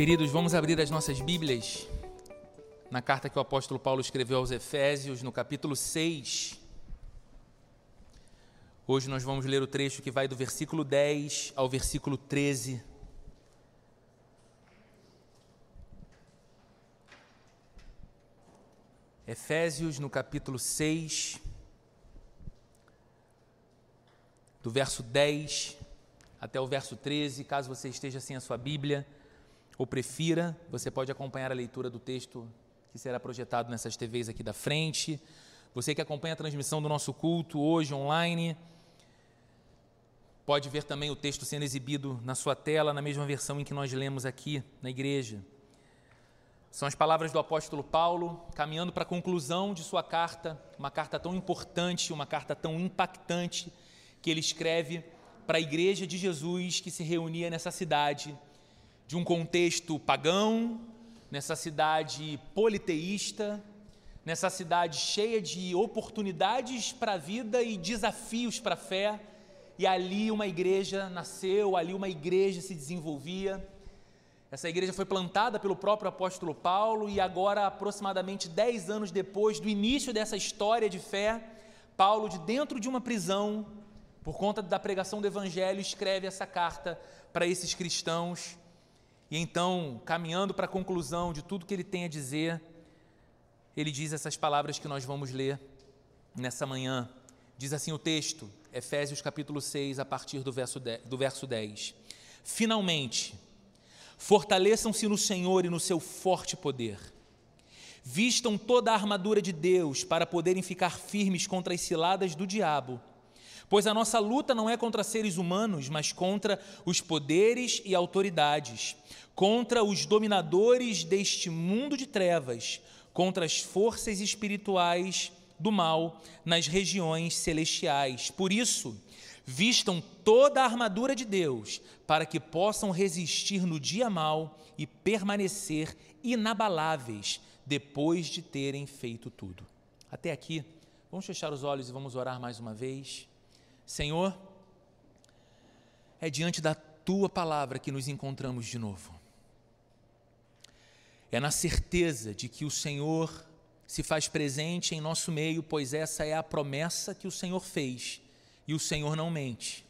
Queridos, vamos abrir as nossas Bíblias na carta que o apóstolo Paulo escreveu aos Efésios, no capítulo 6. Hoje nós vamos ler o trecho que vai do versículo 10 ao versículo 13. Efésios, no capítulo 6, do verso 10 até o verso 13, caso você esteja sem a sua Bíblia ou prefira, você pode acompanhar a leitura do texto que será projetado nessas TVs aqui da frente. Você que acompanha a transmissão do nosso culto hoje online, pode ver também o texto sendo exibido na sua tela, na mesma versão em que nós lemos aqui na igreja. São as palavras do apóstolo Paulo, caminhando para a conclusão de sua carta, uma carta tão importante, uma carta tão impactante, que ele escreve para a igreja de Jesus que se reunia nessa cidade de um contexto pagão, nessa cidade politeísta, nessa cidade cheia de oportunidades para a vida e desafios para a fé, e ali uma igreja nasceu, ali uma igreja se desenvolvia. Essa igreja foi plantada pelo próprio apóstolo Paulo, e agora, aproximadamente dez anos depois do início dessa história de fé, Paulo, de dentro de uma prisão, por conta da pregação do Evangelho, escreve essa carta para esses cristãos e então, caminhando para a conclusão de tudo que ele tem a dizer, ele diz essas palavras que nós vamos ler nessa manhã. Diz assim o texto, Efésios capítulo 6, a partir do verso 10. Do verso 10. Finalmente, fortaleçam-se no Senhor e no seu forte poder. Vistam toda a armadura de Deus para poderem ficar firmes contra as ciladas do diabo Pois a nossa luta não é contra seres humanos, mas contra os poderes e autoridades, contra os dominadores deste mundo de trevas, contra as forças espirituais do mal nas regiões celestiais. Por isso, vistam toda a armadura de Deus, para que possam resistir no dia mal e permanecer inabaláveis depois de terem feito tudo. Até aqui, vamos fechar os olhos e vamos orar mais uma vez. Senhor, é diante da tua palavra que nos encontramos de novo. É na certeza de que o Senhor se faz presente em nosso meio, pois essa é a promessa que o Senhor fez e o Senhor não mente.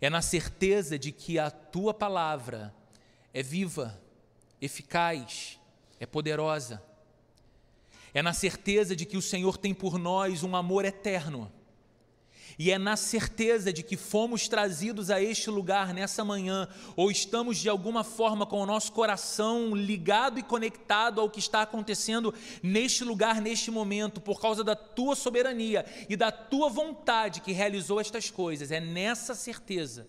É na certeza de que a tua palavra é viva, eficaz, é poderosa. É na certeza de que o Senhor tem por nós um amor eterno e é na certeza de que fomos trazidos a este lugar nessa manhã, ou estamos de alguma forma com o nosso coração ligado e conectado ao que está acontecendo neste lugar, neste momento, por causa da tua soberania e da tua vontade que realizou estas coisas. É nessa certeza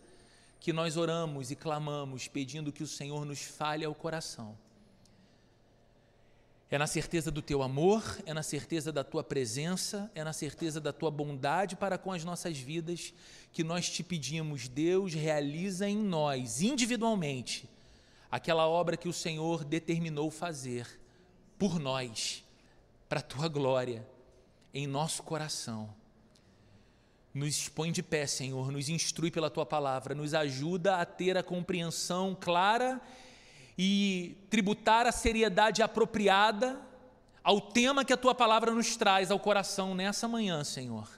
que nós oramos e clamamos, pedindo que o Senhor nos fale ao coração é na certeza do teu amor, é na certeza da tua presença, é na certeza da tua bondade para com as nossas vidas que nós te pedimos, Deus, realiza em nós, individualmente, aquela obra que o Senhor determinou fazer por nós, para a tua glória, em nosso coração. Nos põe de pé, Senhor, nos instrui pela tua palavra, nos ajuda a ter a compreensão clara e e tributar a seriedade apropriada ao tema que a tua palavra nos traz ao coração nessa manhã, Senhor.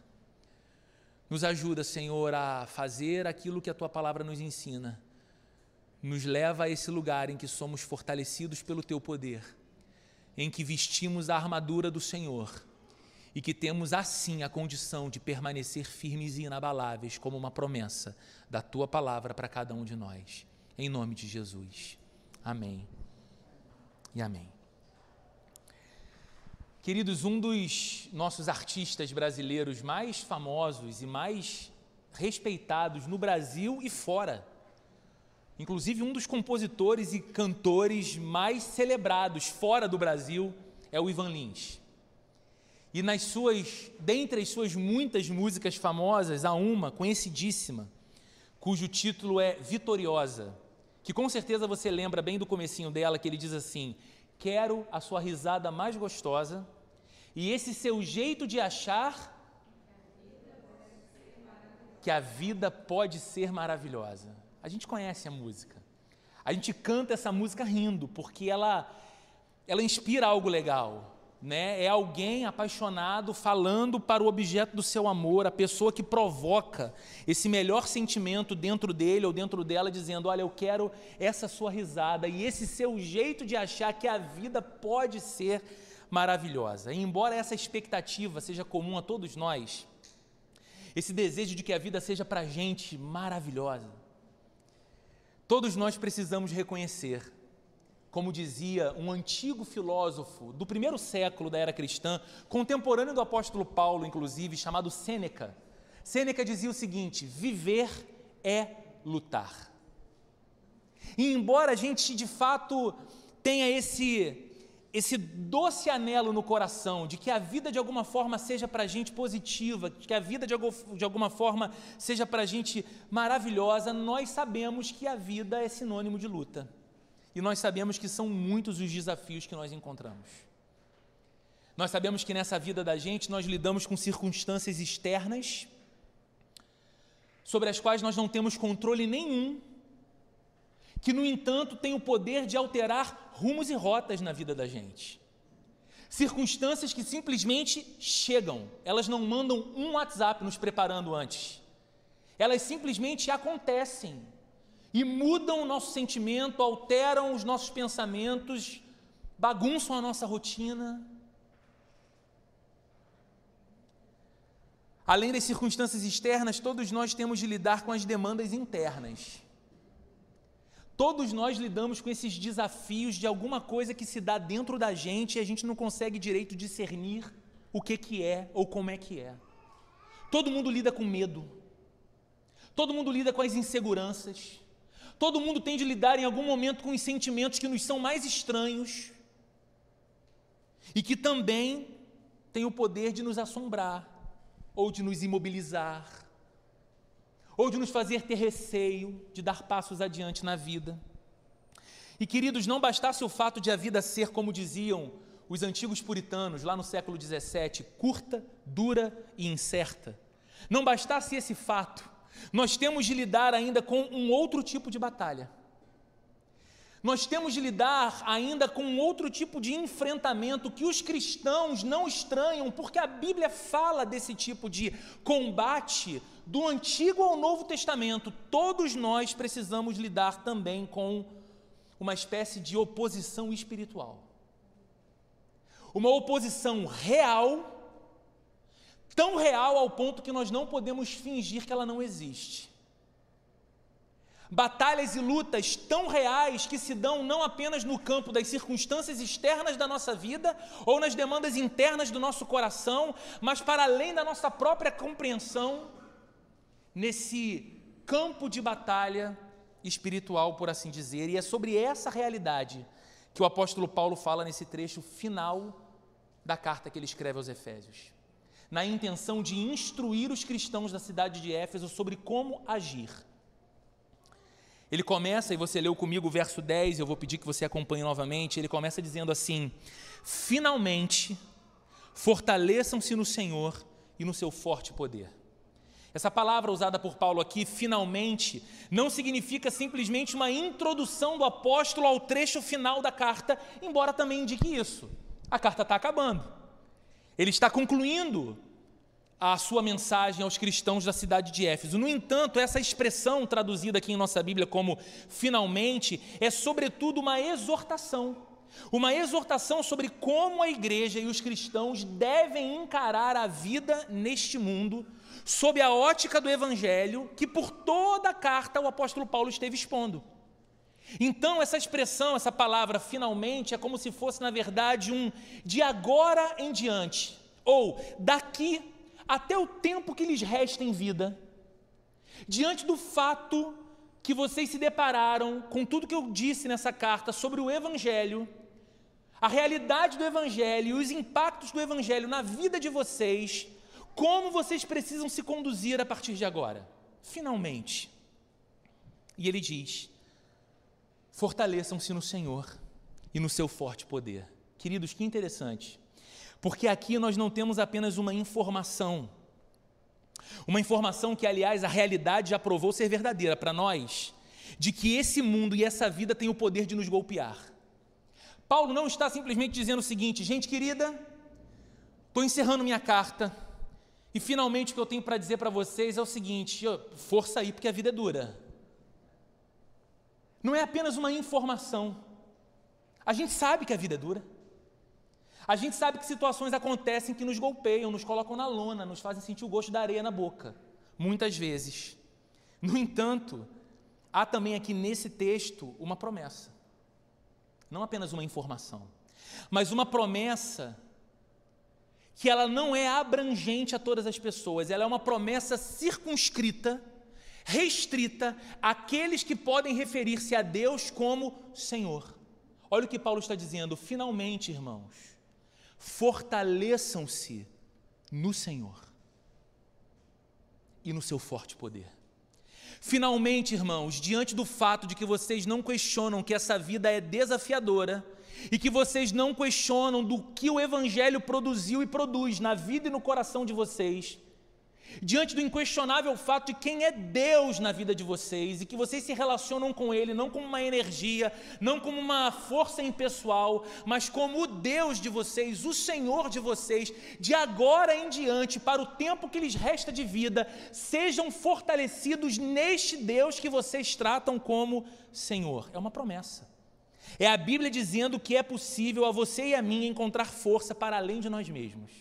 Nos ajuda, Senhor, a fazer aquilo que a tua palavra nos ensina. Nos leva a esse lugar em que somos fortalecidos pelo teu poder, em que vestimos a armadura do Senhor e que temos assim a condição de permanecer firmes e inabaláveis como uma promessa da tua palavra para cada um de nós. Em nome de Jesus. Amém. E amém. Queridos, um dos nossos artistas brasileiros mais famosos e mais respeitados no Brasil e fora, inclusive um dos compositores e cantores mais celebrados fora do Brasil, é o Ivan Lins. E nas suas, dentre as suas muitas músicas famosas, há uma conhecidíssima, cujo título é Vitoriosa que com certeza você lembra bem do comecinho dela, que ele diz assim: "Quero a sua risada mais gostosa e esse seu jeito de achar que a vida pode ser maravilhosa". A gente conhece a música. A gente canta essa música rindo, porque ela, ela inspira algo legal. Né? É alguém apaixonado falando para o objeto do seu amor, a pessoa que provoca esse melhor sentimento dentro dele ou dentro dela, dizendo: Olha, eu quero essa sua risada e esse seu jeito de achar que a vida pode ser maravilhosa. E embora essa expectativa seja comum a todos nós, esse desejo de que a vida seja para a gente maravilhosa, Todos nós precisamos reconhecer, como dizia um antigo filósofo do primeiro século da era cristã, contemporâneo do apóstolo Paulo, inclusive, chamado Sêneca. Sêneca dizia o seguinte: viver é lutar. E embora a gente de fato tenha esse esse doce anelo no coração de que a vida de alguma forma seja para a gente positiva, que a vida de, de alguma forma seja para a gente maravilhosa, nós sabemos que a vida é sinônimo de luta. E nós sabemos que são muitos os desafios que nós encontramos. Nós sabemos que nessa vida da gente nós lidamos com circunstâncias externas sobre as quais nós não temos controle nenhum que, no entanto, tem o poder de alterar rumos e rotas na vida da gente. Circunstâncias que simplesmente chegam, elas não mandam um WhatsApp nos preparando antes. Elas simplesmente acontecem e mudam o nosso sentimento, alteram os nossos pensamentos, bagunçam a nossa rotina. Além das circunstâncias externas, todos nós temos de lidar com as demandas internas. Todos nós lidamos com esses desafios de alguma coisa que se dá dentro da gente e a gente não consegue direito discernir o que, que é ou como é que é. Todo mundo lida com medo. Todo mundo lida com as inseguranças. Todo mundo tem de lidar em algum momento com os sentimentos que nos são mais estranhos e que também têm o poder de nos assombrar ou de nos imobilizar ou de nos fazer ter receio de dar passos adiante na vida. E queridos, não bastasse o fato de a vida ser, como diziam os antigos puritanos lá no século XVII, curta, dura e incerta. Não bastasse esse fato, nós temos de lidar ainda com um outro tipo de batalha. Nós temos de lidar ainda com outro tipo de enfrentamento que os cristãos não estranham, porque a Bíblia fala desse tipo de combate do Antigo ao Novo Testamento. Todos nós precisamos lidar também com uma espécie de oposição espiritual. Uma oposição real, tão real ao ponto que nós não podemos fingir que ela não existe batalhas e lutas tão reais que se dão não apenas no campo das circunstâncias externas da nossa vida ou nas demandas internas do nosso coração, mas para além da nossa própria compreensão, nesse campo de batalha espiritual, por assim dizer. E é sobre essa realidade que o apóstolo Paulo fala nesse trecho final da carta que ele escreve aos Efésios. Na intenção de instruir os cristãos da cidade de Éfeso sobre como agir ele começa, e você leu comigo o verso 10, eu vou pedir que você acompanhe novamente. Ele começa dizendo assim: Finalmente, fortaleçam-se no Senhor e no seu forte poder. Essa palavra usada por Paulo aqui, finalmente, não significa simplesmente uma introdução do apóstolo ao trecho final da carta, embora também indique isso. A carta está acabando. Ele está concluindo a sua mensagem aos cristãos da cidade de Éfeso. No entanto, essa expressão traduzida aqui em nossa Bíblia como finalmente é sobretudo uma exortação. Uma exortação sobre como a igreja e os cristãos devem encarar a vida neste mundo, sob a ótica do evangelho, que por toda a carta o apóstolo Paulo esteve expondo. Então, essa expressão, essa palavra finalmente, é como se fosse, na verdade, um de agora em diante, ou daqui até o tempo que lhes resta em vida, diante do fato que vocês se depararam com tudo que eu disse nessa carta sobre o Evangelho, a realidade do Evangelho e os impactos do Evangelho na vida de vocês, como vocês precisam se conduzir a partir de agora. Finalmente. E ele diz: fortaleçam-se no Senhor e no seu forte poder. Queridos, que interessante. Porque aqui nós não temos apenas uma informação, uma informação que, aliás, a realidade já provou ser verdadeira para nós. de que esse mundo e essa vida têm o poder de nos golpear. Paulo não está simplesmente dizendo o seguinte, gente querida, estou encerrando minha carta e finalmente o que eu tenho para dizer para vocês é o seguinte: força aí, porque a vida é dura. Não é apenas uma informação. A gente sabe que a vida é dura. A gente sabe que situações acontecem que nos golpeiam, nos colocam na lona, nos fazem sentir o gosto da areia na boca, muitas vezes. No entanto, há também aqui nesse texto uma promessa. Não apenas uma informação, mas uma promessa que ela não é abrangente a todas as pessoas, ela é uma promessa circunscrita, restrita àqueles que podem referir-se a Deus como Senhor. Olha o que Paulo está dizendo, finalmente, irmãos fortaleçam-se no Senhor e no seu forte poder. Finalmente, irmãos, diante do fato de que vocês não questionam que essa vida é desafiadora e que vocês não questionam do que o Evangelho produziu e produz na vida e no coração de vocês, diante do inquestionável fato de quem é Deus na vida de vocês e que vocês se relacionam com Ele não como uma energia, não como uma força impessoal, mas como o Deus de vocês, o Senhor de vocês, de agora em diante, para o tempo que lhes resta de vida, sejam fortalecidos neste Deus que vocês tratam como Senhor. É uma promessa. É a Bíblia dizendo que é possível a você e a mim encontrar força para além de nós mesmos.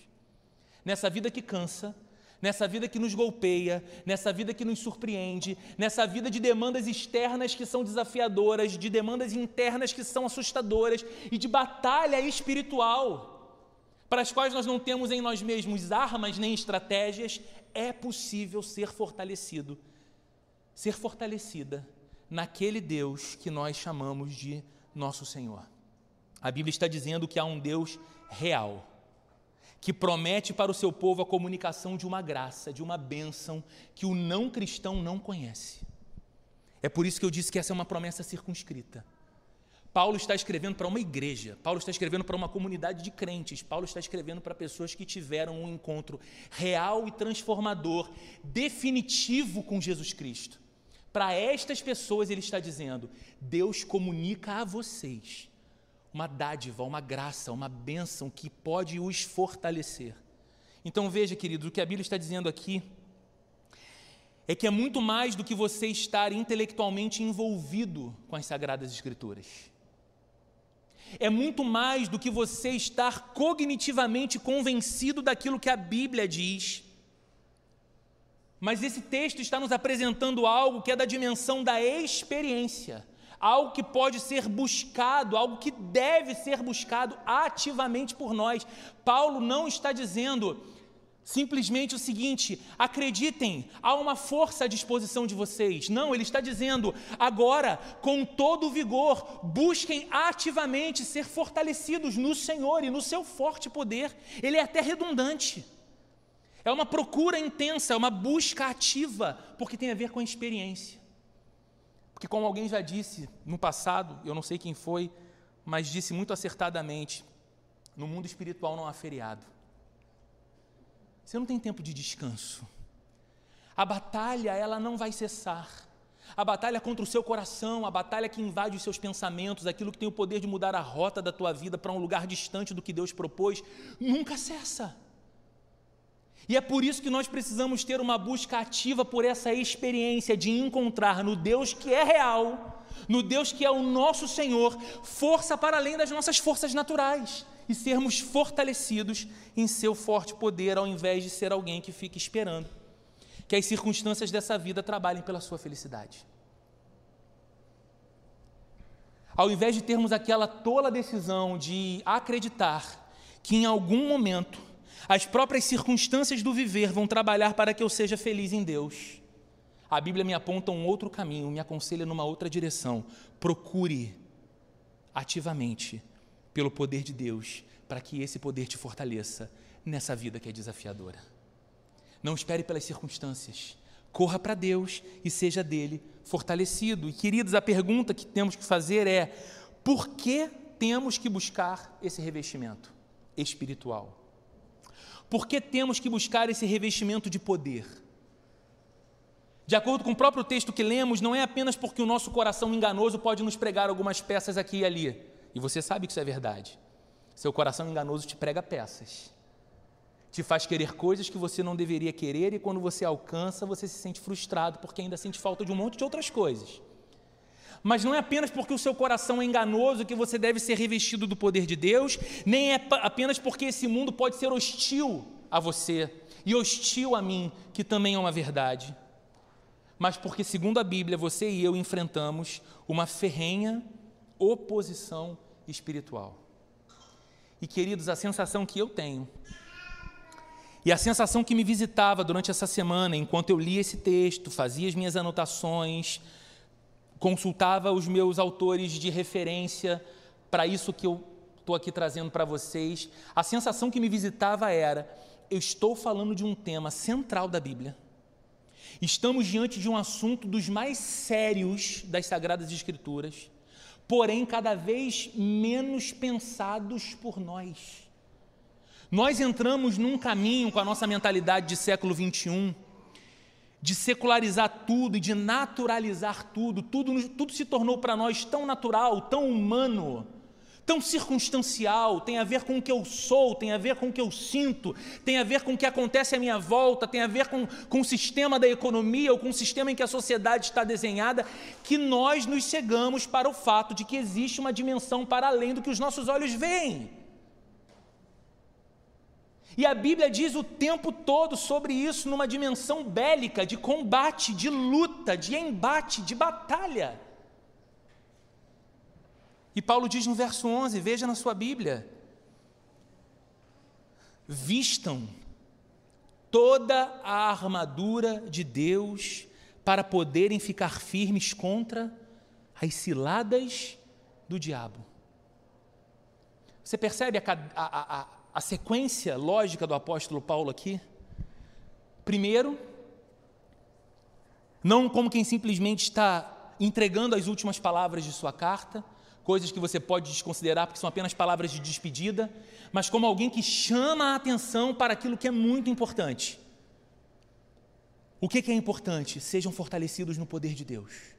Nessa vida que cansa, nessa vida que nos golpeia, nessa vida que nos surpreende, nessa vida de demandas externas que são desafiadoras, de demandas internas que são assustadoras e de batalha espiritual, para as quais nós não temos em nós mesmos armas nem estratégias, é possível ser fortalecido, ser fortalecida naquele Deus que nós chamamos de nosso Senhor. A Bíblia está dizendo que há um Deus real que promete para o seu povo a comunicação de uma graça, de uma bênção que o não cristão não conhece. É por isso que eu disse que essa é uma promessa circunscrita. Paulo está escrevendo para uma igreja, Paulo está escrevendo para uma comunidade de crentes, Paulo está escrevendo para pessoas que tiveram um encontro real e transformador, definitivo com Jesus Cristo. Para estas pessoas, ele está dizendo: Deus comunica a vocês uma dádiva, uma graça, uma bênção que pode os fortalecer. Então veja, querido, o que a Bíblia está dizendo aqui é que é muito mais do que você estar intelectualmente envolvido com as Sagradas Escrituras. É muito mais do que você estar cognitivamente convencido daquilo que a Bíblia diz. Mas esse texto está nos apresentando algo que é da dimensão da experiência algo que pode ser buscado, algo que deve ser buscado ativamente por nós. Paulo não está dizendo simplesmente o seguinte: acreditem, há uma força à disposição de vocês. Não, ele está dizendo, agora, com todo vigor, busquem ativamente ser fortalecidos no Senhor e no seu forte poder. Ele é até redundante. É uma procura intensa, é uma busca ativa, porque tem a ver com a experiência. Porque, como alguém já disse no passado, eu não sei quem foi, mas disse muito acertadamente: no mundo espiritual não há feriado. Você não tem tempo de descanso. A batalha, ela não vai cessar. A batalha contra o seu coração, a batalha que invade os seus pensamentos, aquilo que tem o poder de mudar a rota da tua vida para um lugar distante do que Deus propôs, nunca cessa. E é por isso que nós precisamos ter uma busca ativa por essa experiência de encontrar no Deus que é real, no Deus que é o nosso Senhor, força para além das nossas forças naturais e sermos fortalecidos em seu forte poder, ao invés de ser alguém que fica esperando que as circunstâncias dessa vida trabalhem pela sua felicidade. Ao invés de termos aquela tola decisão de acreditar que em algum momento as próprias circunstâncias do viver vão trabalhar para que eu seja feliz em Deus. A Bíblia me aponta um outro caminho, me aconselha numa outra direção. Procure ativamente pelo poder de Deus, para que esse poder te fortaleça nessa vida que é desafiadora. Não espere pelas circunstâncias. Corra para Deus e seja dele fortalecido. E queridos, a pergunta que temos que fazer é: por que temos que buscar esse revestimento espiritual? Por que temos que buscar esse revestimento de poder? De acordo com o próprio texto que lemos, não é apenas porque o nosso coração enganoso pode nos pregar algumas peças aqui e ali. E você sabe que isso é verdade. Seu coração enganoso te prega peças. Te faz querer coisas que você não deveria querer e quando você alcança, você se sente frustrado porque ainda sente falta de um monte de outras coisas. Mas não é apenas porque o seu coração é enganoso que você deve ser revestido do poder de Deus, nem é apenas porque esse mundo pode ser hostil a você e hostil a mim, que também é uma verdade. Mas porque, segundo a Bíblia, você e eu enfrentamos uma ferrenha oposição espiritual. E queridos, a sensação que eu tenho, e a sensação que me visitava durante essa semana, enquanto eu lia esse texto, fazia as minhas anotações, consultava os meus autores de referência para isso que eu estou aqui trazendo para vocês, a sensação que me visitava era: eu estou falando de um tema central da Bíblia. Estamos diante de um assunto dos mais sérios das Sagradas Escrituras, porém cada vez menos pensados por nós. Nós entramos num caminho com a nossa mentalidade de século 21 de secularizar tudo e de naturalizar tudo. Tudo, tudo se tornou para nós tão natural, tão humano, tão circunstancial, tem a ver com o que eu sou, tem a ver com o que eu sinto, tem a ver com o que acontece à minha volta, tem a ver com, com o sistema da economia ou com o sistema em que a sociedade está desenhada, que nós nos cegamos para o fato de que existe uma dimensão para além do que os nossos olhos veem. E a Bíblia diz o tempo todo sobre isso numa dimensão bélica, de combate, de luta, de embate, de batalha. E Paulo diz no verso 11, veja na sua Bíblia: vistam toda a armadura de Deus para poderem ficar firmes contra as ciladas do diabo. Você percebe a, a, a, a sequência lógica do apóstolo Paulo aqui. Primeiro, não como quem simplesmente está entregando as últimas palavras de sua carta, coisas que você pode desconsiderar porque são apenas palavras de despedida, mas como alguém que chama a atenção para aquilo que é muito importante. O que é importante? Sejam fortalecidos no poder de Deus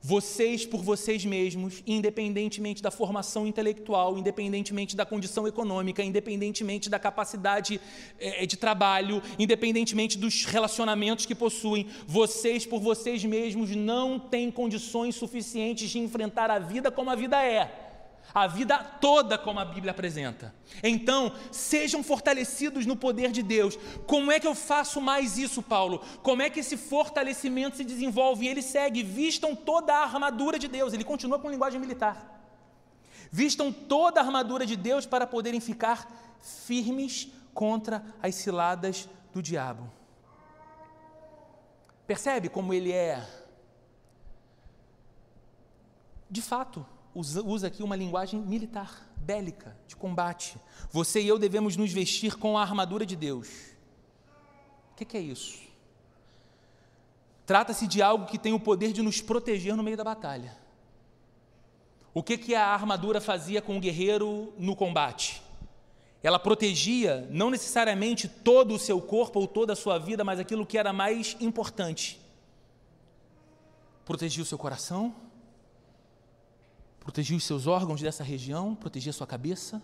vocês por vocês mesmos, independentemente da formação intelectual, independentemente da condição econômica, independentemente da capacidade é, de trabalho, independentemente dos relacionamentos que possuem, vocês por vocês mesmos não têm condições suficientes de enfrentar a vida como a vida é a vida toda como a Bíblia apresenta. Então, sejam fortalecidos no poder de Deus. Como é que eu faço mais isso, Paulo? Como é que esse fortalecimento se desenvolve? E ele segue: vistam toda a armadura de Deus. Ele continua com linguagem militar. Vistam toda a armadura de Deus para poderem ficar firmes contra as ciladas do diabo. Percebe como ele é, de fato, usa, aqui uma linguagem militar, bélica, de combate. Você e eu devemos nos vestir com a armadura de Deus. O que, que é isso? Trata-se de algo que tem o poder de nos proteger no meio da batalha. O que, que a armadura fazia com o guerreiro no combate? Ela protegia não necessariamente todo o seu corpo ou toda a sua vida, mas aquilo que era mais importante. Protegia o seu coração, protegia os seus órgãos dessa região, protegia sua cabeça.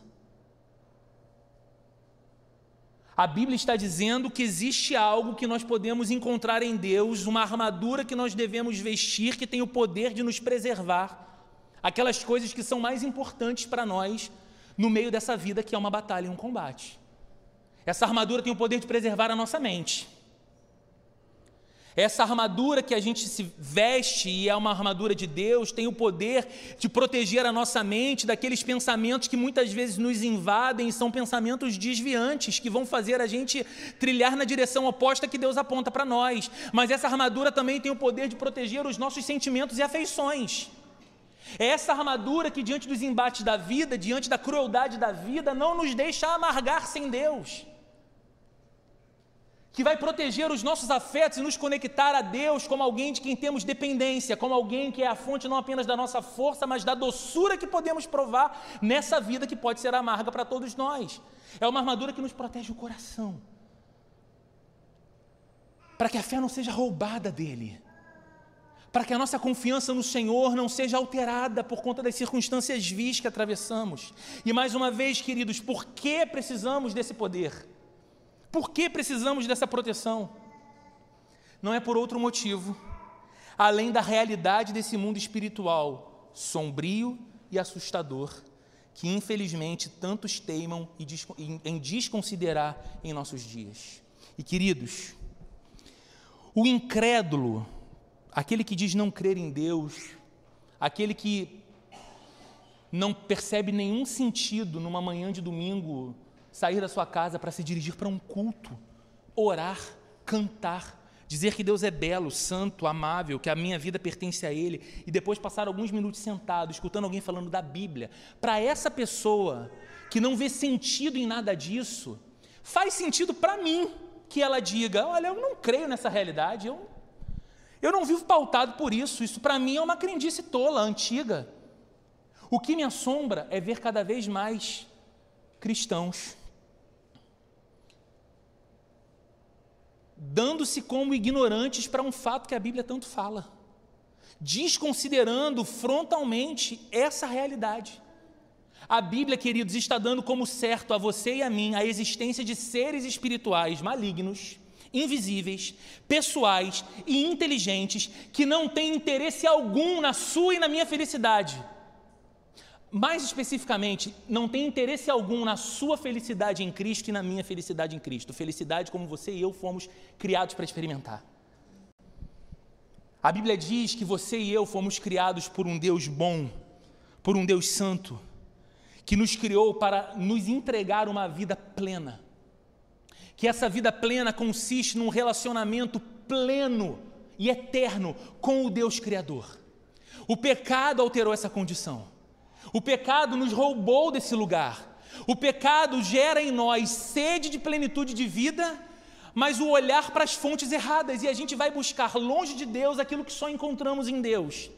A Bíblia está dizendo que existe algo que nós podemos encontrar em Deus, uma armadura que nós devemos vestir, que tem o poder de nos preservar, aquelas coisas que são mais importantes para nós no meio dessa vida que é uma batalha e um combate. Essa armadura tem o poder de preservar a nossa mente. Essa armadura que a gente se veste e é uma armadura de Deus, tem o poder de proteger a nossa mente daqueles pensamentos que muitas vezes nos invadem e são pensamentos desviantes que vão fazer a gente trilhar na direção oposta que Deus aponta para nós. Mas essa armadura também tem o poder de proteger os nossos sentimentos e afeições. É essa armadura que, diante dos embates da vida, diante da crueldade da vida, não nos deixa amargar sem Deus que vai proteger os nossos afetos e nos conectar a Deus como alguém de quem temos dependência, como alguém que é a fonte não apenas da nossa força, mas da doçura que podemos provar nessa vida que pode ser amarga para todos nós. É uma armadura que nos protege o coração. para que a fé não seja roubada dele, para que a nossa confiança no Senhor não seja alterada por conta das circunstâncias vis que atravessamos. E mais uma vez, queridos, por que precisamos desse poder? Por que precisamos dessa proteção? Não é por outro motivo, além da realidade desse mundo espiritual sombrio e assustador, que infelizmente tantos teimam em desconsiderar em nossos dias. E queridos, o incrédulo, aquele que diz não crer em Deus, aquele que não percebe nenhum sentido numa manhã de domingo sair da sua casa para se dirigir para um culto, orar, cantar, dizer que Deus é belo, santo, amável, que a minha vida pertence a Ele, e depois passar alguns minutos sentado, escutando alguém falando da Bíblia. Para essa pessoa que não vê sentido em nada disso, faz sentido para mim que ela diga: Olha, eu não creio nessa realidade, eu, eu não vivo pautado por isso, isso para mim é uma crendice tola, antiga. O que me assombra é ver cada vez mais cristãos dando-se como ignorantes para um fato que a Bíblia tanto fala, desconsiderando frontalmente essa realidade. A Bíblia, queridos, está dando como certo a você e a mim a existência de seres espirituais malignos, invisíveis, pessoais e inteligentes que não têm interesse algum na sua e na minha felicidade mais especificamente, não tem interesse algum na sua felicidade em Cristo e na minha felicidade em Cristo. Felicidade como você e eu fomos criados para experimentar. A Bíblia diz que você e eu fomos criados por um Deus bom, por um Deus santo, que nos criou para nos entregar uma vida plena. Que essa vida plena consiste num relacionamento pleno e eterno com o Deus Criador. O pecado alterou essa condição. O pecado nos roubou desse lugar. O pecado gera em nós sede de plenitude de vida, mas o olhar para as fontes erradas e a gente vai buscar longe de Deus aquilo que só encontramos em Deus.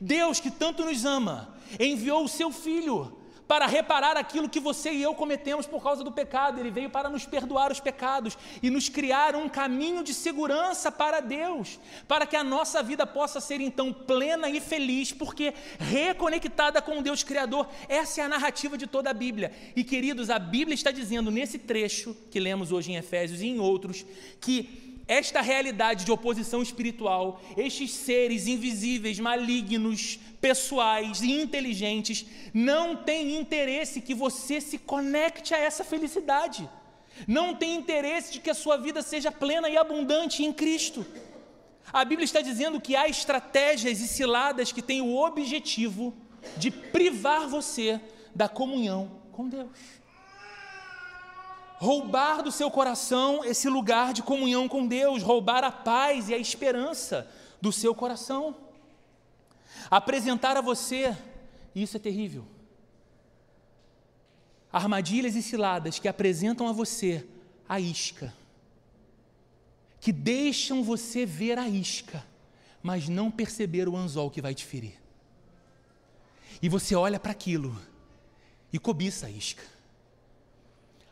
Deus que tanto nos ama, enviou o seu filho para reparar aquilo que você e eu cometemos por causa do pecado. Ele veio para nos perdoar os pecados e nos criar um caminho de segurança para Deus, para que a nossa vida possa ser então plena e feliz, porque reconectada com o Deus Criador. Essa é a narrativa de toda a Bíblia. E queridos, a Bíblia está dizendo nesse trecho que lemos hoje em Efésios e em outros que esta realidade de oposição espiritual, estes seres invisíveis, malignos, pessoais e inteligentes, não têm interesse que você se conecte a essa felicidade. Não tem interesse de que a sua vida seja plena e abundante em Cristo. A Bíblia está dizendo que há estratégias e ciladas que têm o objetivo de privar você da comunhão com Deus roubar do seu coração esse lugar de comunhão com Deus, roubar a paz e a esperança do seu coração. Apresentar a você, isso é terrível. Armadilhas e ciladas que apresentam a você a isca, que deixam você ver a isca, mas não perceber o anzol que vai te ferir. E você olha para aquilo e cobiça a isca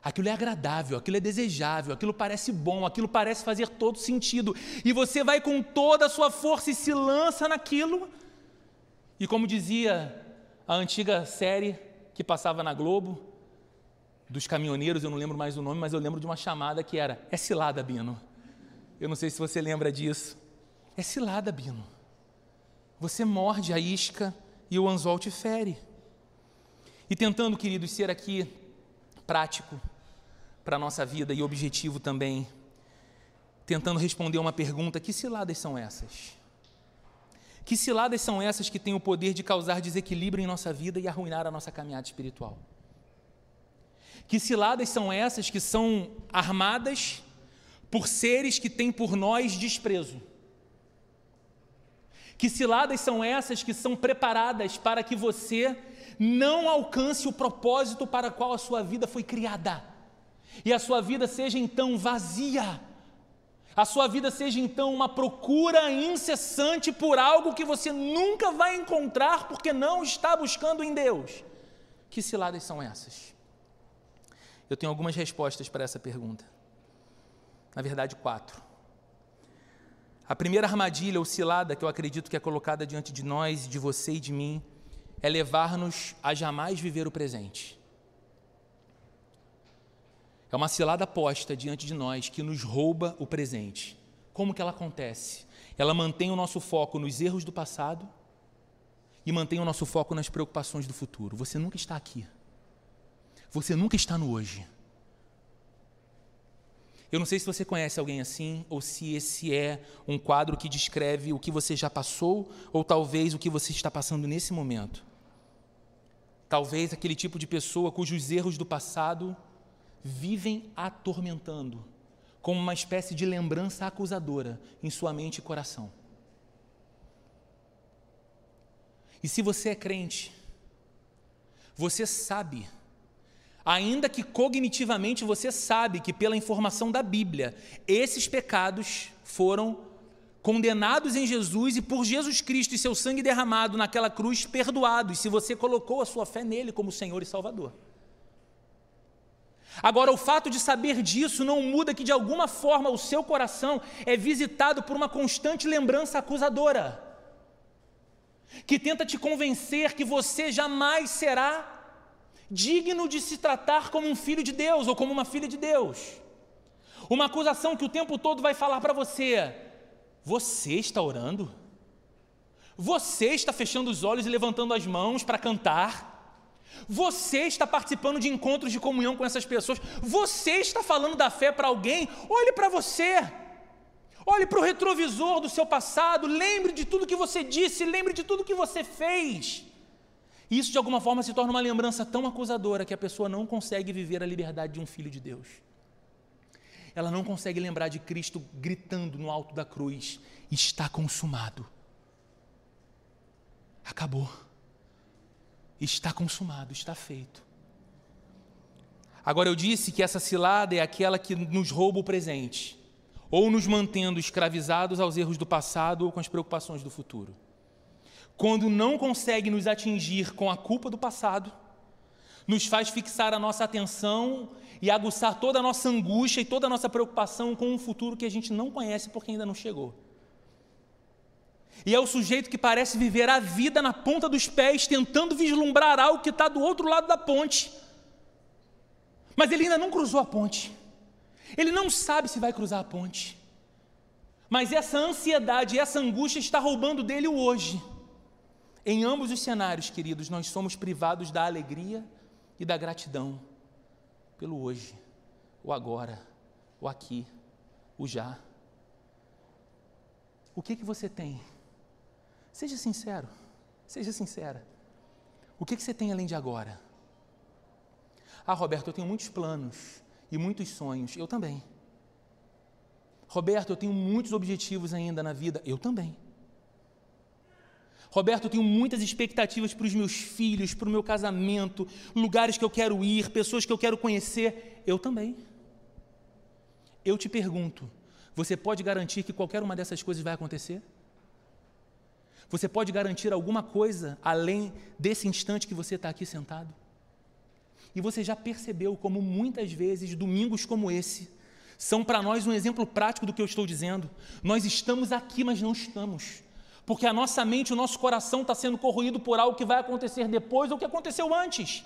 aquilo é agradável, aquilo é desejável, aquilo parece bom, aquilo parece fazer todo sentido, e você vai com toda a sua força e se lança naquilo. E como dizia a antiga série que passava na Globo, dos caminhoneiros, eu não lembro mais o nome, mas eu lembro de uma chamada que era: É cilada, Bino. Eu não sei se você lembra disso. É cilada, Bino. Você morde a isca e o anzol te fere. E tentando, queridos, ser aqui prático para a nossa vida e objetivo também, tentando responder uma pergunta: que ciladas são essas? Que ciladas são essas que têm o poder de causar desequilíbrio em nossa vida e arruinar a nossa caminhada espiritual? Que ciladas são essas que são armadas por seres que têm por nós desprezo? Que ciladas são essas que são preparadas para que você não alcance o propósito para qual a sua vida foi criada. E a sua vida seja então vazia. A sua vida seja então uma procura incessante por algo que você nunca vai encontrar porque não está buscando em Deus. Que ciladas são essas? Eu tenho algumas respostas para essa pergunta. Na verdade, quatro. A primeira armadilha ou cilada que eu acredito que é colocada diante de nós, de você e de mim, é levar-nos a jamais viver o presente. É uma cilada posta diante de nós que nos rouba o presente. Como que ela acontece? Ela mantém o nosso foco nos erros do passado e mantém o nosso foco nas preocupações do futuro. Você nunca está aqui. Você nunca está no hoje. Eu não sei se você conhece alguém assim ou se esse é um quadro que descreve o que você já passou ou talvez o que você está passando nesse momento. Talvez aquele tipo de pessoa cujos erros do passado vivem atormentando, como uma espécie de lembrança acusadora em sua mente e coração. E se você é crente, você sabe ainda que cognitivamente você sabe que, pela informação da Bíblia, esses pecados foram condenados em Jesus e por Jesus Cristo e seu sangue derramado naquela cruz perdoados, se você colocou a sua fé nele como Senhor e Salvador. Agora, o fato de saber disso não muda que, de alguma forma, o seu coração é visitado por uma constante lembrança acusadora, que tenta te convencer que você jamais será digno de se tratar como um filho de Deus ou como uma filha de Deus. Uma acusação que o tempo todo vai falar para você: você está orando? Você está fechando os olhos e levantando as mãos para cantar? Você está participando de encontros de comunhão com essas pessoas? Você está falando da fé para alguém? Olhe para você. Olhe para o retrovisor do seu passado, lembre de tudo que você disse, lembre de tudo que você fez. Isso, de alguma forma, se torna uma lembrança tão acusadora que a pessoa não consegue viver a liberdade de um filho de Deus. Ela não consegue lembrar de Cristo gritando no alto da cruz: Está consumado. Acabou. Está consumado, está feito. Agora eu disse que essa cilada é aquela que nos rouba o presente, ou nos mantendo escravizados aos erros do passado ou com as preocupações do futuro quando não consegue nos atingir com a culpa do passado, nos faz fixar a nossa atenção e aguçar toda a nossa angústia e toda a nossa preocupação com um futuro que a gente não conhece porque ainda não chegou. E é o sujeito que parece viver a vida na ponta dos pés, tentando vislumbrar algo que está do outro lado da ponte. Mas ele ainda não cruzou a ponte. Ele não sabe se vai cruzar a ponte. Mas essa ansiedade, essa angústia está roubando dele o hoje. Em ambos os cenários, queridos, nós somos privados da alegria e da gratidão pelo hoje, o agora, o aqui, o já. O que que você tem? Seja sincero, seja sincera. O que que você tem além de agora? Ah, Roberto, eu tenho muitos planos e muitos sonhos. Eu também. Roberto, eu tenho muitos objetivos ainda na vida. Eu também. Roberto, eu tenho muitas expectativas para os meus filhos, para o meu casamento, lugares que eu quero ir, pessoas que eu quero conhecer. Eu também. Eu te pergunto: você pode garantir que qualquer uma dessas coisas vai acontecer? Você pode garantir alguma coisa além desse instante que você está aqui sentado? E você já percebeu como muitas vezes domingos como esse são para nós um exemplo prático do que eu estou dizendo? Nós estamos aqui, mas não estamos porque a nossa mente, o nosso coração está sendo corroído por algo que vai acontecer depois ou que aconteceu antes.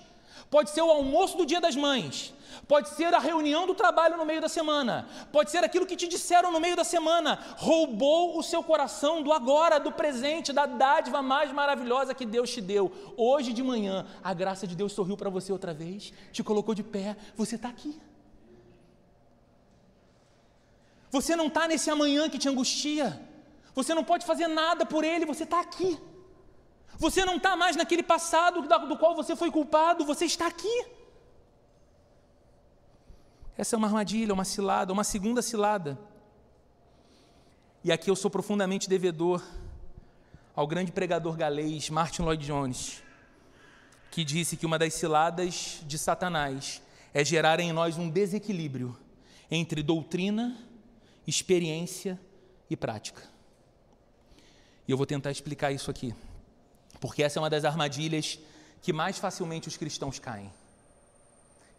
Pode ser o almoço do dia das mães, pode ser a reunião do trabalho no meio da semana, pode ser aquilo que te disseram no meio da semana. Roubou o seu coração do agora, do presente, da dádiva mais maravilhosa que Deus te deu. Hoje de manhã, a graça de Deus sorriu para você outra vez, te colocou de pé, você está aqui. Você não está nesse amanhã que te angustia. Você não pode fazer nada por ele, você está aqui. Você não está mais naquele passado do qual você foi culpado, você está aqui. Essa é uma armadilha, uma cilada, uma segunda cilada. E aqui eu sou profundamente devedor ao grande pregador galês Martin Lloyd Jones, que disse que uma das ciladas de Satanás é gerar em nós um desequilíbrio entre doutrina, experiência e prática. E eu vou tentar explicar isso aqui, porque essa é uma das armadilhas que mais facilmente os cristãos caem.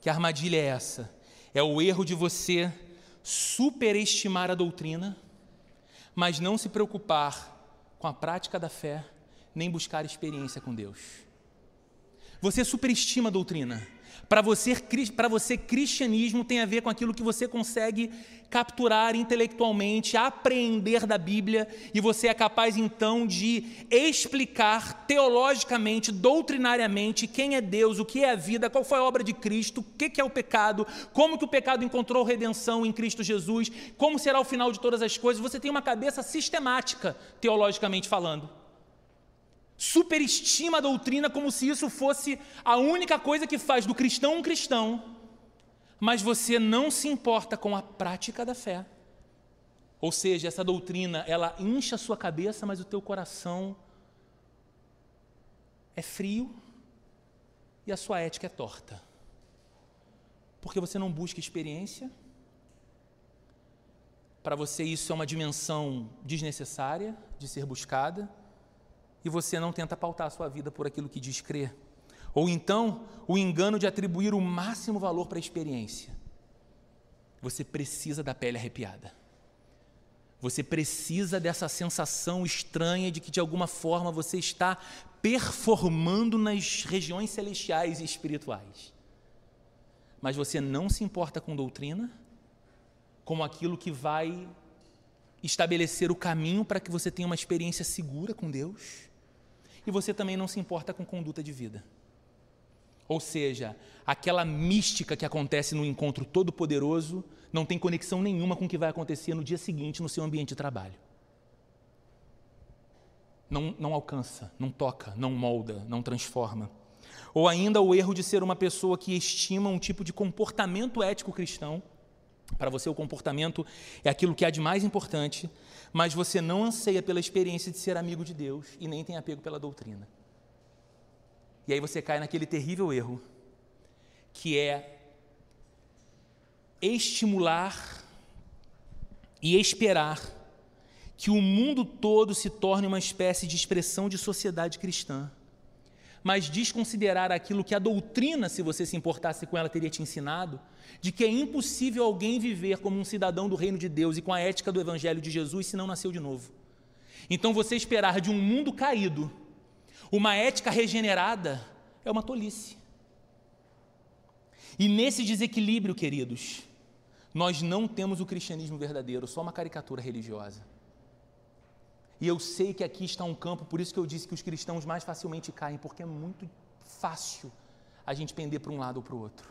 Que armadilha é essa? É o erro de você superestimar a doutrina, mas não se preocupar com a prática da fé, nem buscar experiência com Deus. Você superestima a doutrina. Para você, para você, cristianismo tem a ver com aquilo que você consegue capturar intelectualmente, apreender da Bíblia, e você é capaz então de explicar teologicamente, doutrinariamente, quem é Deus, o que é a vida, qual foi a obra de Cristo, o que é o pecado, como que o pecado encontrou redenção em Cristo Jesus, como será o final de todas as coisas. Você tem uma cabeça sistemática, teologicamente falando superestima a doutrina como se isso fosse a única coisa que faz do cristão um cristão, mas você não se importa com a prática da fé. Ou seja, essa doutrina, ela incha a sua cabeça, mas o teu coração é frio e a sua ética é torta. Porque você não busca experiência. Para você isso é uma dimensão desnecessária de ser buscada e você não tenta pautar a sua vida por aquilo que diz crer. Ou então, o engano de atribuir o máximo valor para a experiência. Você precisa da pele arrepiada. Você precisa dessa sensação estranha de que de alguma forma você está performando nas regiões celestiais e espirituais. Mas você não se importa com doutrina, como aquilo que vai estabelecer o caminho para que você tenha uma experiência segura com Deus e você também não se importa com conduta de vida. Ou seja, aquela mística que acontece no encontro todo-poderoso não tem conexão nenhuma com o que vai acontecer no dia seguinte no seu ambiente de trabalho. Não, não alcança, não toca, não molda, não transforma. Ou ainda o erro de ser uma pessoa que estima um tipo de comportamento ético cristão. Para você, o comportamento é aquilo que há de mais importante, mas você não anseia pela experiência de ser amigo de Deus e nem tem apego pela doutrina. E aí você cai naquele terrível erro, que é estimular e esperar que o mundo todo se torne uma espécie de expressão de sociedade cristã, mas desconsiderar aquilo que a doutrina, se você se importasse com ela, teria te ensinado, de que é impossível alguém viver como um cidadão do reino de Deus e com a ética do evangelho de Jesus se não nasceu de novo. Então você esperar de um mundo caído uma ética regenerada é uma tolice. E nesse desequilíbrio, queridos, nós não temos o cristianismo verdadeiro, só uma caricatura religiosa. E eu sei que aqui está um campo, por isso que eu disse que os cristãos mais facilmente caem, porque é muito fácil a gente pender para um lado ou para o outro.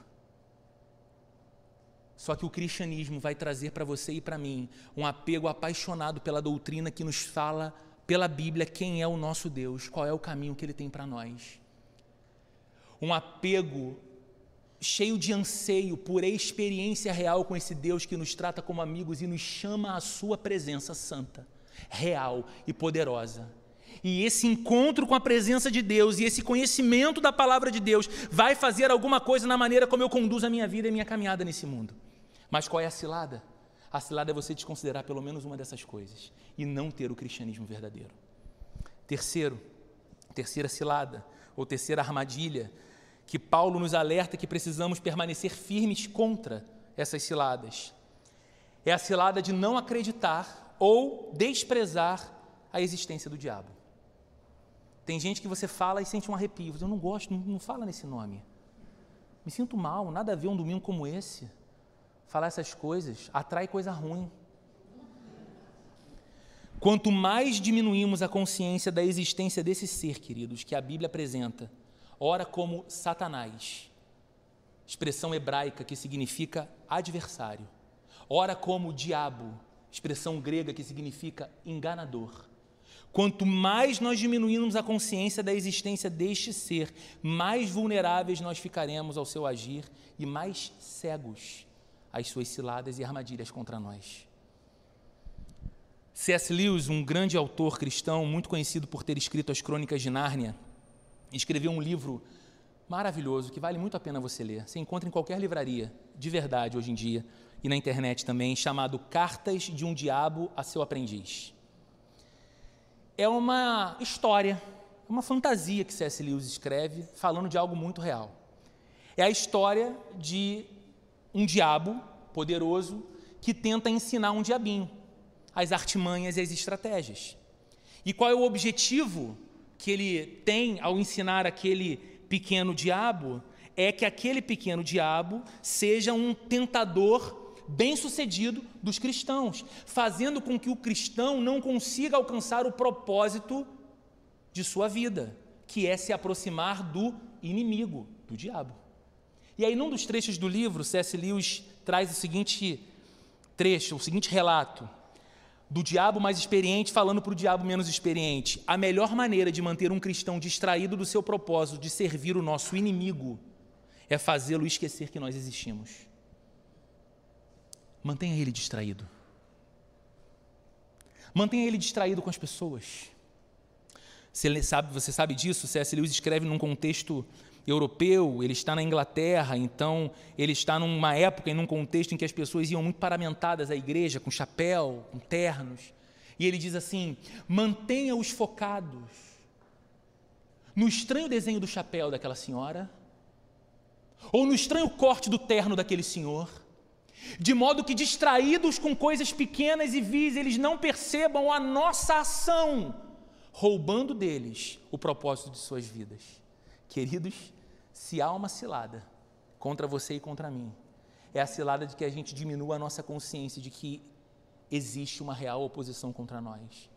Só que o cristianismo vai trazer para você e para mim um apego apaixonado pela doutrina que nos fala pela Bíblia quem é o nosso Deus, qual é o caminho que ele tem para nós. Um apego cheio de anseio por experiência real com esse Deus que nos trata como amigos e nos chama à sua presença santa, real e poderosa. E esse encontro com a presença de Deus e esse conhecimento da palavra de Deus vai fazer alguma coisa na maneira como eu conduzo a minha vida e minha caminhada nesse mundo. Mas qual é a cilada? A cilada é você desconsiderar pelo menos uma dessas coisas e não ter o cristianismo verdadeiro. Terceiro, terceira cilada, ou terceira armadilha, que Paulo nos alerta que precisamos permanecer firmes contra essas ciladas. É a cilada de não acreditar ou desprezar a existência do diabo. Tem gente que você fala e sente um arrepio. Eu não gosto, não, fala nesse nome. Me sinto mal, nada a ver um domingo como esse falar essas coisas atrai coisa ruim. Quanto mais diminuímos a consciência da existência desse ser, queridos, que a Bíblia apresenta, ora como Satanás, expressão hebraica que significa adversário, ora como diabo, expressão grega que significa enganador. Quanto mais nós diminuímos a consciência da existência deste ser, mais vulneráveis nós ficaremos ao seu agir e mais cegos as suas ciladas e armadilhas contra nós. C.S. Lewis, um grande autor cristão, muito conhecido por ter escrito as Crônicas de Nárnia, escreveu um livro maravilhoso que vale muito a pena você ler. Você encontra em qualquer livraria, de verdade, hoje em dia, e na internet também, chamado Cartas de um Diabo a Seu Aprendiz. É uma história, uma fantasia que C.S. Lewis escreve, falando de algo muito real. É a história de um diabo poderoso que tenta ensinar um diabinho. as artimanhas e as estratégias. E qual é o objetivo que ele tem ao ensinar aquele pequeno diabo? É que aquele pequeno diabo seja um tentador bem-sucedido dos cristãos, fazendo com que o cristão não consiga alcançar o propósito de sua vida, que é se aproximar do inimigo, do diabo. E aí, num dos trechos do livro, C.S. Lewis traz o seguinte trecho, o seguinte relato do diabo mais experiente falando para o diabo menos experiente. A melhor maneira de manter um cristão distraído do seu propósito de servir o nosso inimigo é fazê-lo esquecer que nós existimos. Mantenha ele distraído. Mantenha ele distraído com as pessoas. Você sabe, você sabe disso? C.S. Lewis escreve num contexto europeu, ele está na Inglaterra, então ele está numa época e num contexto em que as pessoas iam muito paramentadas à igreja, com chapéu, com ternos. E ele diz assim: mantenha-os focados no estranho desenho do chapéu daquela senhora, ou no estranho corte do terno daquele senhor, de modo que distraídos com coisas pequenas e vis, eles não percebam a nossa ação, roubando deles o propósito de suas vidas. Queridos, se há uma cilada contra você e contra mim, é a cilada de que a gente diminua a nossa consciência de que existe uma real oposição contra nós.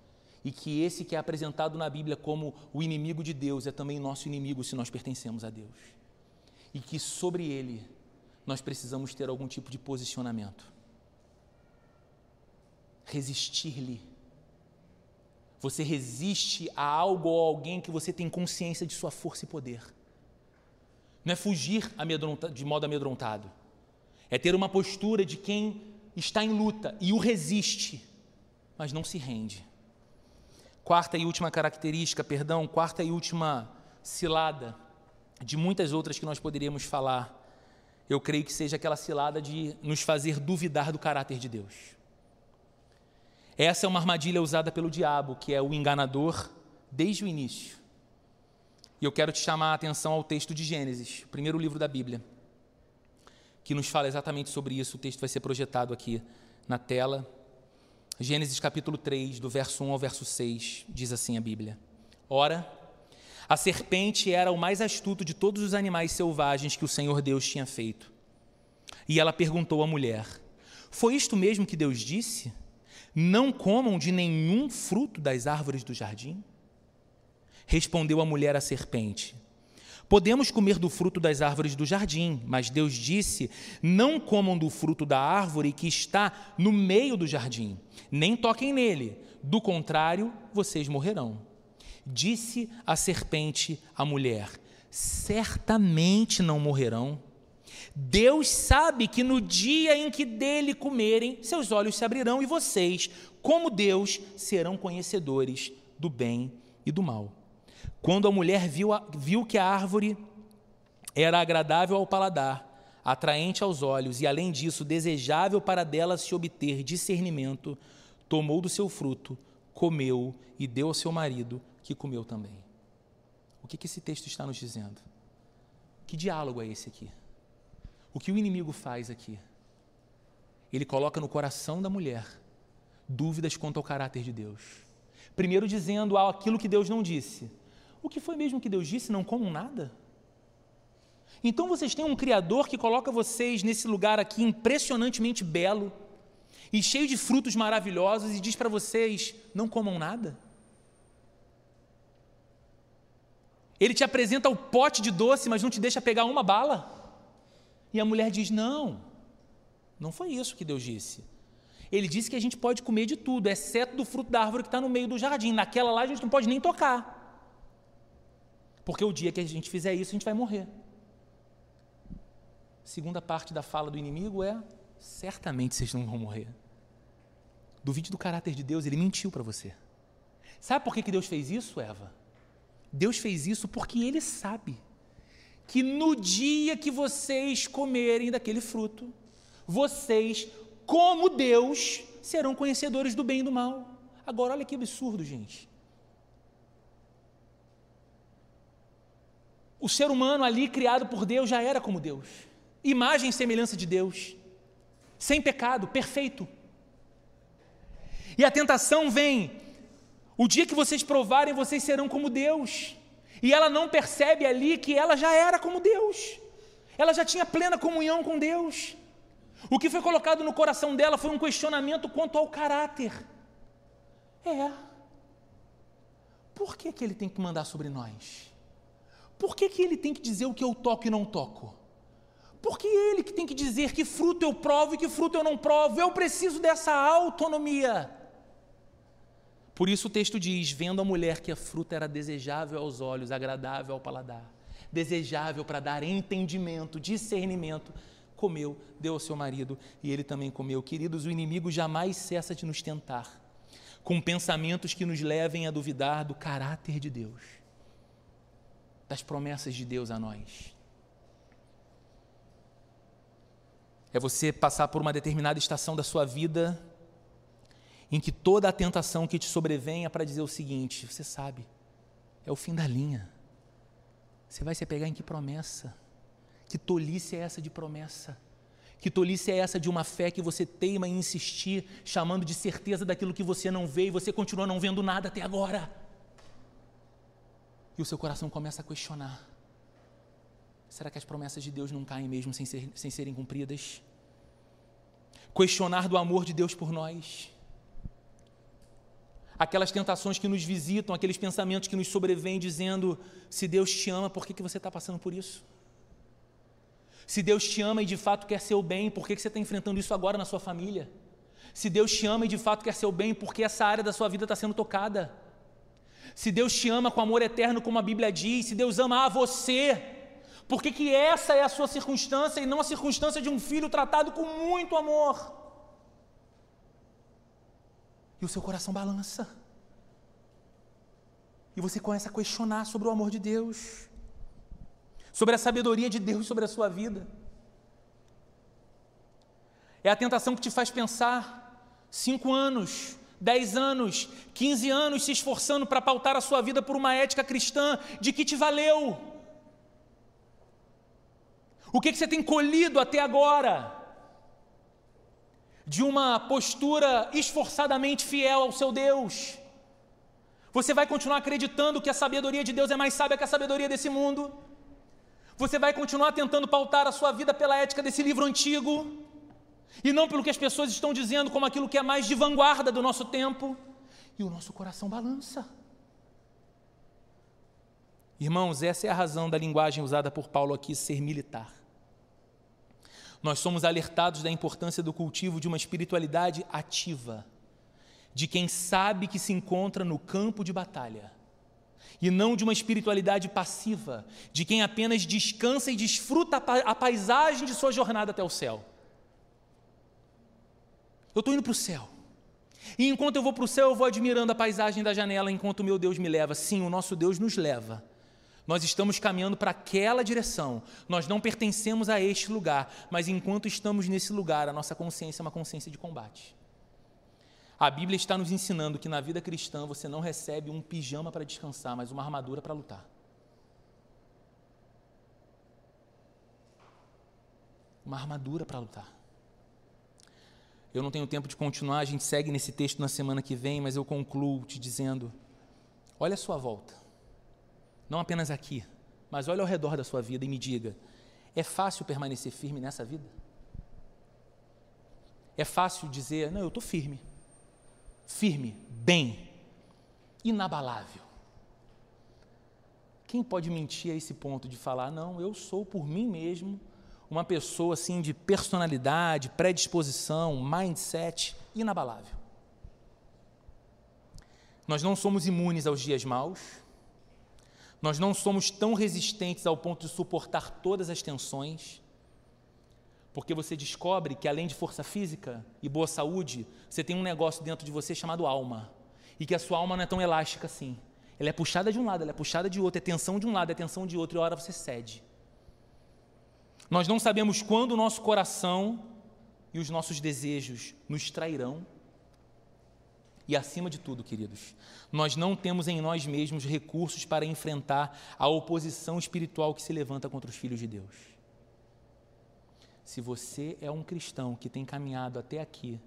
E que esse que é apresentado na Bíblia como o inimigo de Deus é também nosso inimigo se nós pertencemos a Deus. E que sobre ele nós precisamos ter algum tipo de posicionamento. Resistir-lhe. Você resiste a algo ou a alguém que você tem consciência de sua força e poder. Não é fugir de modo amedrontado. É ter uma postura de quem está em luta e o resiste, mas não se rende. Quarta e última característica, perdão, quarta e última cilada, de muitas outras que nós poderíamos falar, eu creio que seja aquela cilada de nos fazer duvidar do caráter de Deus. Essa é uma armadilha usada pelo diabo, que é o enganador desde o início. E eu quero te chamar a atenção ao texto de Gênesis, o primeiro livro da Bíblia, que nos fala exatamente sobre isso. O texto vai ser projetado aqui na tela. Gênesis capítulo 3, do verso 1 ao verso 6, diz assim a Bíblia: Ora, a serpente era o mais astuto de todos os animais selvagens que o Senhor Deus tinha feito. E ela perguntou à mulher: Foi isto mesmo que Deus disse? Não comam de nenhum fruto das árvores do jardim? Respondeu a mulher à serpente: Podemos comer do fruto das árvores do jardim, mas Deus disse: Não comam do fruto da árvore que está no meio do jardim, nem toquem nele, do contrário, vocês morrerão. Disse a serpente à mulher: Certamente não morrerão. Deus sabe que no dia em que dele comerem, seus olhos se abrirão e vocês, como Deus, serão conhecedores do bem e do mal. Quando a mulher viu, a, viu que a árvore era agradável ao paladar, atraente aos olhos e, além disso, desejável para dela se obter discernimento, tomou do seu fruto, comeu e deu ao seu marido, que comeu também. O que, que esse texto está nos dizendo? Que diálogo é esse aqui? O que o inimigo faz aqui? Ele coloca no coração da mulher dúvidas quanto ao caráter de Deus. Primeiro dizendo aquilo que Deus não disse. O que foi mesmo que Deus disse? Não comam nada? Então vocês têm um Criador que coloca vocês nesse lugar aqui impressionantemente belo e cheio de frutos maravilhosos e diz para vocês: não comam nada? Ele te apresenta o pote de doce, mas não te deixa pegar uma bala. E a mulher diz: Não, não foi isso que Deus disse. Ele disse que a gente pode comer de tudo, exceto do fruto da árvore que está no meio do jardim. Naquela lá a gente não pode nem tocar. Porque o dia que a gente fizer isso, a gente vai morrer. Segunda parte da fala do inimigo é: certamente vocês não vão morrer. Duvide do caráter de Deus, ele mentiu para você. Sabe por que Deus fez isso, Eva? Deus fez isso porque Ele sabe que no dia que vocês comerem daquele fruto, vocês, como Deus, serão conhecedores do bem e do mal. Agora, olha que absurdo, gente. O ser humano ali, criado por Deus, já era como Deus, imagem e semelhança de Deus, sem pecado, perfeito. E a tentação vem. O dia que vocês provarem, vocês serão como Deus. E ela não percebe ali que ela já era como Deus. Ela já tinha plena comunhão com Deus. O que foi colocado no coração dela foi um questionamento quanto ao caráter. É. Por que, que ele tem que mandar sobre nós? Por que, que ele tem que dizer o que eu toco e não toco? Por que ele que tem que dizer que fruto eu provo e que fruto eu não provo? Eu preciso dessa autonomia. Por isso o texto diz: vendo a mulher que a fruta era desejável aos olhos, agradável ao paladar, desejável para dar entendimento, discernimento, comeu, deu ao seu marido e ele também comeu. Queridos, o inimigo jamais cessa de nos tentar com pensamentos que nos levem a duvidar do caráter de Deus, das promessas de Deus a nós. É você passar por uma determinada estação da sua vida em que toda a tentação que te sobrevenha para dizer o seguinte: você sabe, é o fim da linha. Você vai se pegar em que promessa? Que tolice é essa de promessa? Que tolice é essa de uma fé que você teima em insistir, chamando de certeza daquilo que você não vê e você continua não vendo nada até agora? E o seu coração começa a questionar: será que as promessas de Deus não caem mesmo sem, ser, sem serem cumpridas? Questionar do amor de Deus por nós aquelas tentações que nos visitam, aqueles pensamentos que nos sobrevêm dizendo: se Deus te ama, por que, que você está passando por isso? Se Deus te ama e de fato quer seu bem, por que, que você está enfrentando isso agora na sua família? Se Deus te ama e de fato quer seu bem, por que essa área da sua vida está sendo tocada? Se Deus te ama com amor eterno, como a Bíblia diz, se Deus ama a você, por que, que essa é a sua circunstância e não a circunstância de um filho tratado com muito amor? E o seu coração balança. E você começa a questionar sobre o amor de Deus, sobre a sabedoria de Deus sobre a sua vida. É a tentação que te faz pensar cinco anos, dez anos, quinze anos se esforçando para pautar a sua vida por uma ética cristã, de que te valeu? O que, que você tem colhido até agora? De uma postura esforçadamente fiel ao seu Deus. Você vai continuar acreditando que a sabedoria de Deus é mais sábia que a sabedoria desse mundo. Você vai continuar tentando pautar a sua vida pela ética desse livro antigo e não pelo que as pessoas estão dizendo como aquilo que é mais de vanguarda do nosso tempo. E o nosso coração balança. Irmãos, essa é a razão da linguagem usada por Paulo aqui, ser militar. Nós somos alertados da importância do cultivo de uma espiritualidade ativa, de quem sabe que se encontra no campo de batalha, e não de uma espiritualidade passiva, de quem apenas descansa e desfruta a paisagem de sua jornada até o céu. Eu estou indo para o céu. E enquanto eu vou para o céu, eu vou admirando a paisagem da janela enquanto o meu Deus me leva. Sim, o nosso Deus nos leva nós estamos caminhando para aquela direção. Nós não pertencemos a este lugar, mas enquanto estamos nesse lugar, a nossa consciência é uma consciência de combate. A Bíblia está nos ensinando que na vida cristã você não recebe um pijama para descansar, mas uma armadura para lutar. Uma armadura para lutar. Eu não tenho tempo de continuar, a gente segue nesse texto na semana que vem, mas eu concluo te dizendo: olha a sua volta. Não apenas aqui, mas olhe ao redor da sua vida e me diga: é fácil permanecer firme nessa vida? É fácil dizer, não, eu estou firme. Firme, bem, inabalável. Quem pode mentir a esse ponto de falar, não, eu sou por mim mesmo uma pessoa assim de personalidade, predisposição, mindset inabalável? Nós não somos imunes aos dias maus, nós não somos tão resistentes ao ponto de suportar todas as tensões, porque você descobre que além de força física e boa saúde, você tem um negócio dentro de você chamado alma, e que a sua alma não é tão elástica assim. Ela é puxada de um lado, ela é puxada de outro, é tensão de um lado, é tensão de outro, e a hora você cede. Nós não sabemos quando o nosso coração e os nossos desejos nos trairão e acima de tudo, queridos, nós não temos em nós mesmos recursos para enfrentar a oposição espiritual que se levanta contra os filhos de Deus. Se você é um cristão que tem caminhado até aqui,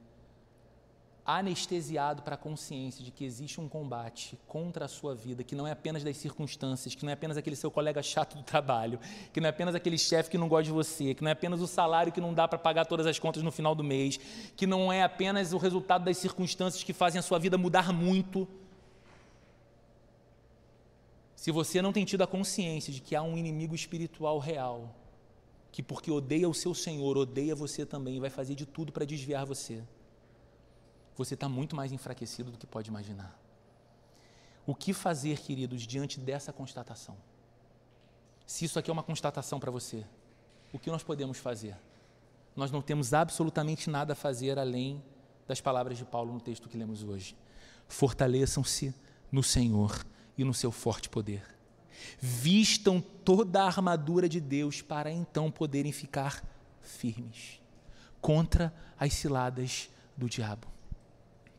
anestesiado para a consciência de que existe um combate contra a sua vida, que não é apenas das circunstâncias, que não é apenas aquele seu colega chato do trabalho, que não é apenas aquele chefe que não gosta de você, que não é apenas o salário que não dá para pagar todas as contas no final do mês, que não é apenas o resultado das circunstâncias que fazem a sua vida mudar muito. Se você não tem tido a consciência de que há um inimigo espiritual real, que porque odeia o seu Senhor, odeia você também e vai fazer de tudo para desviar você você está muito mais enfraquecido do que pode imaginar. O que fazer, queridos, diante dessa constatação? Se isso aqui é uma constatação para você, o que nós podemos fazer? Nós não temos absolutamente nada a fazer além das palavras de Paulo no texto que lemos hoje. Fortaleçam-se no Senhor e no seu forte poder. Vistam toda a armadura de Deus para então poderem ficar firmes contra as ciladas do diabo.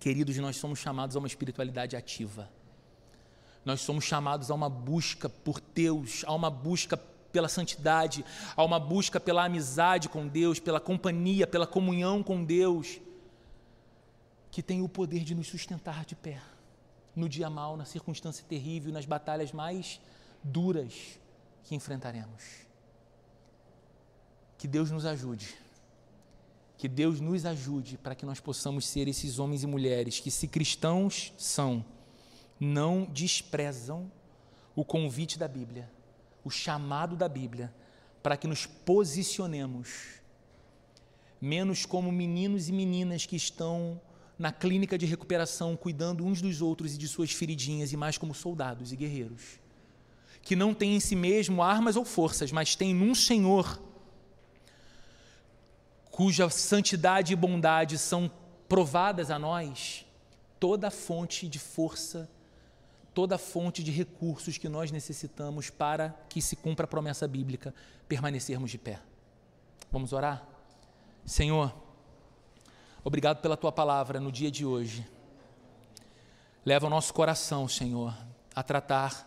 Queridos, nós somos chamados a uma espiritualidade ativa. Nós somos chamados a uma busca por Deus, a uma busca pela santidade, a uma busca pela amizade com Deus, pela companhia, pela comunhão com Deus, que tem o poder de nos sustentar de pé no dia mal, na circunstância terrível, nas batalhas mais duras que enfrentaremos. Que Deus nos ajude que Deus nos ajude para que nós possamos ser esses homens e mulheres que, se cristãos são, não desprezam o convite da Bíblia, o chamado da Bíblia, para que nos posicionemos, menos como meninos e meninas que estão na clínica de recuperação, cuidando uns dos outros e de suas feridinhas, e mais como soldados e guerreiros, que não têm em si mesmo armas ou forças, mas têm num Senhor cuja santidade e bondade são provadas a nós, toda a fonte de força, toda a fonte de recursos que nós necessitamos para que se cumpra a promessa bíblica, permanecermos de pé. Vamos orar? Senhor, obrigado pela tua palavra no dia de hoje. Leva o nosso coração, Senhor, a tratar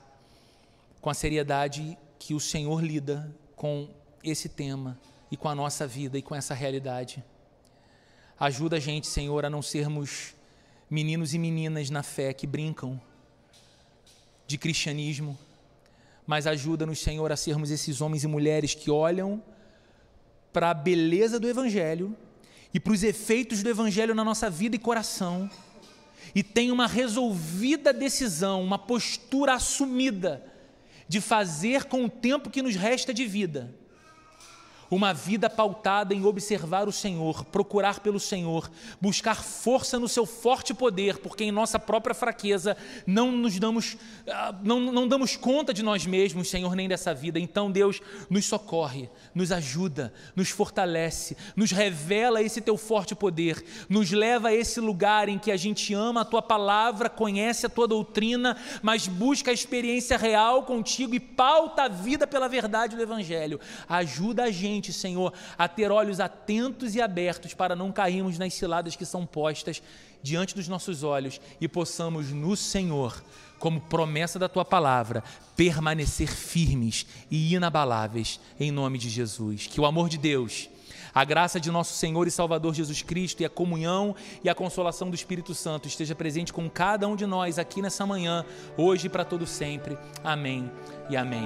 com a seriedade que o Senhor lida com esse tema e com a nossa vida e com essa realidade. Ajuda a gente, Senhor, a não sermos meninos e meninas na fé que brincam de cristianismo, mas ajuda-nos, Senhor, a sermos esses homens e mulheres que olham para a beleza do Evangelho e para os efeitos do Evangelho na nossa vida e coração e tem uma resolvida decisão, uma postura assumida de fazer com o tempo que nos resta de vida uma vida pautada em observar o Senhor, procurar pelo Senhor, buscar força no seu forte poder, porque em nossa própria fraqueza não nos damos, ah, não, não damos conta de nós mesmos, Senhor, nem dessa vida. Então, Deus nos socorre, nos ajuda, nos fortalece, nos revela esse teu forte poder, nos leva a esse lugar em que a gente ama a tua palavra, conhece a tua doutrina, mas busca a experiência real contigo e pauta a vida pela verdade do Evangelho. Ajuda a gente gente, Senhor, a ter olhos atentos e abertos para não cairmos nas ciladas que são postas diante dos nossos olhos e possamos no Senhor, como promessa da tua palavra, permanecer firmes e inabaláveis em nome de Jesus. Que o amor de Deus, a graça de nosso Senhor e Salvador Jesus Cristo e a comunhão e a consolação do Espírito Santo esteja presente com cada um de nós aqui nessa manhã, hoje e para todo sempre. Amém e amém.